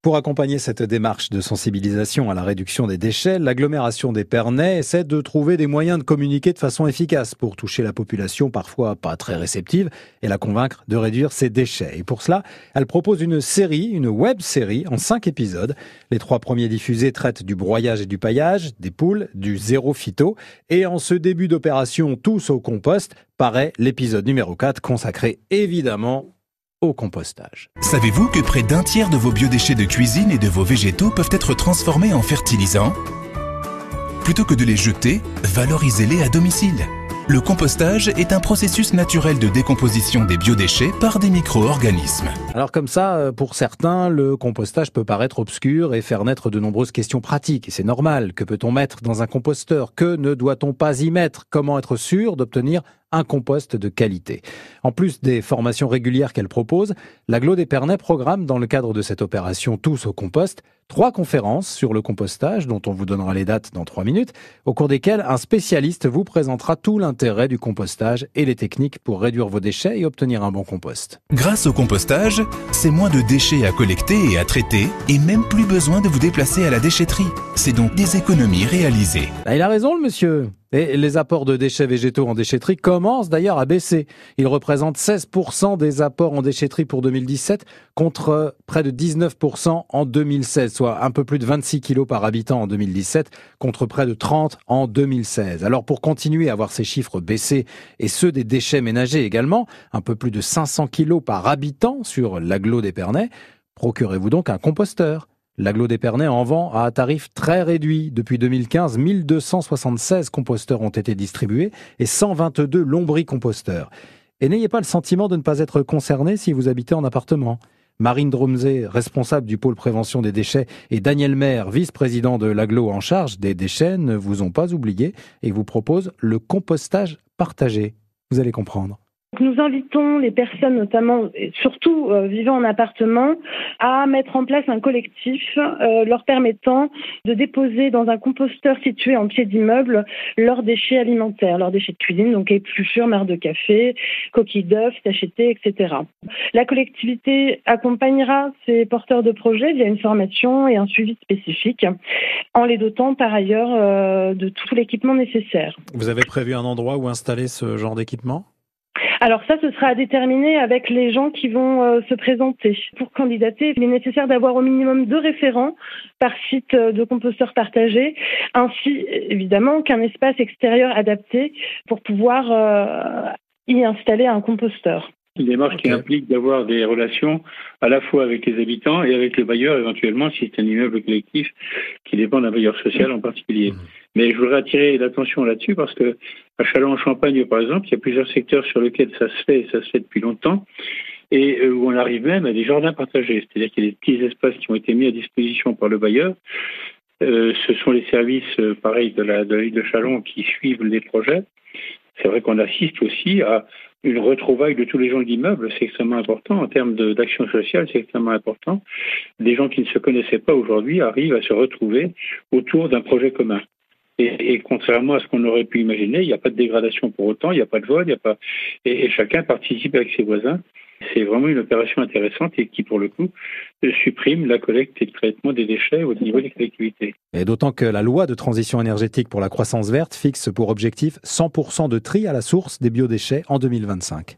Pour accompagner cette démarche de sensibilisation à la réduction des déchets, l'agglomération des Pernets essaie de trouver des moyens de communiquer de façon efficace pour toucher la population parfois pas très réceptive et la convaincre de réduire ses déchets. Et pour cela, elle propose une série, une web série en cinq épisodes. Les trois premiers diffusés traitent du broyage et du paillage, des poules, du zéro phyto. Et en ce début d'opération Tous au compost, paraît l'épisode numéro 4 consacré évidemment au compostage. Savez-vous que près d'un tiers de vos biodéchets de cuisine et de vos végétaux peuvent être transformés en fertilisants? Plutôt que de les jeter, valorisez-les à domicile. Le compostage est un processus naturel de décomposition des biodéchets par des micro-organismes. Alors comme ça, euh, pour certains, le compostage peut paraître obscur et faire naître de nombreuses questions pratiques. Et c'est normal. Que peut-on mettre dans un composteur? Que ne doit-on pas y mettre? Comment être sûr d'obtenir un compost de qualité. En plus des formations régulières qu'elle propose, l'Aglo d'Épernay programme dans le cadre de cette opération Tous au compost trois conférences sur le compostage dont on vous donnera les dates dans trois minutes, au cours desquelles un spécialiste vous présentera tout l'intérêt du compostage et les techniques pour réduire vos déchets et obtenir un bon compost. Grâce au compostage, c'est moins de déchets à collecter et à traiter et même plus besoin de vous déplacer à la déchetterie. C'est donc des économies réalisées. Ah, il a raison le monsieur. Et les apports de déchets végétaux en déchetterie commencent d'ailleurs à baisser. Ils représentent 16% des apports en déchetterie pour 2017 contre près de 19% en 2016, soit un peu plus de 26 kilos par habitant en 2017 contre près de 30 en 2016. Alors pour continuer à voir ces chiffres baisser et ceux des déchets ménagers également, un peu plus de 500 kilos par habitant sur l'aglo d'Épernay, procurez-vous donc un composteur. L'aglo d'Épernay en vend à un tarif très réduit. Depuis 2015, 1276 composteurs ont été distribués et 122 lombricomposteurs. Et n'ayez pas le sentiment de ne pas être concerné si vous habitez en appartement. Marine Dromzé, responsable du pôle prévention des déchets, et Daniel Maire, vice-président de l'aglo en charge des déchets, ne vous ont pas oublié et vous proposent le compostage partagé. Vous allez comprendre. Nous invitons les personnes, notamment, surtout euh, vivant en appartement, à mettre en place un collectif euh, leur permettant de déposer dans un composteur situé en pied d'immeuble leurs déchets alimentaires, leurs déchets de cuisine, donc épluchures, marre de café, coquilles d'œufs, tachetés, etc. La collectivité accompagnera ces porteurs de projets via une formation et un suivi spécifique, en les dotant par ailleurs euh, de tout l'équipement nécessaire. Vous avez prévu un endroit où installer ce genre d'équipement? Alors ça, ce sera à déterminer avec les gens qui vont euh, se présenter. Pour candidater, il est nécessaire d'avoir au minimum deux référents par site euh, de composteurs partagés, ainsi évidemment qu'un espace extérieur adapté pour pouvoir euh, y installer un composteur une démarche qui implique d'avoir des relations à la fois avec les habitants et avec le bailleur éventuellement si c'est un immeuble collectif qui dépend d'un bailleur social en particulier. Mmh. Mais je voudrais attirer l'attention là-dessus parce que à Châlons-en-Champagne, par exemple, il y a plusieurs secteurs sur lesquels ça se fait et ça se fait depuis longtemps et euh, où on arrive même à des jardins partagés. C'est-à-dire qu'il y a des petits espaces qui ont été mis à disposition par le bailleur. Euh, ce sont les services, euh, pareil, de la, de ville de Chalon qui suivent les projets. C'est vrai qu'on assiste aussi à une retrouvaille de tous les gens de l'immeuble, c'est extrêmement important. En termes d'action sociale, c'est extrêmement important. Des gens qui ne se connaissaient pas aujourd'hui arrivent à se retrouver autour d'un projet commun. Et, contrairement à ce qu'on aurait pu imaginer, il n'y a pas de dégradation pour autant, il n'y a pas de vol, il n'y a pas et, chacun participe avec ses voisins. C'est vraiment une opération intéressante et qui, pour le coup, supprime la collecte et le traitement des déchets au niveau des collectivités. Et d'autant que la loi de transition énergétique pour la croissance verte fixe pour objectif 100% de tri à la source des biodéchets en 2025.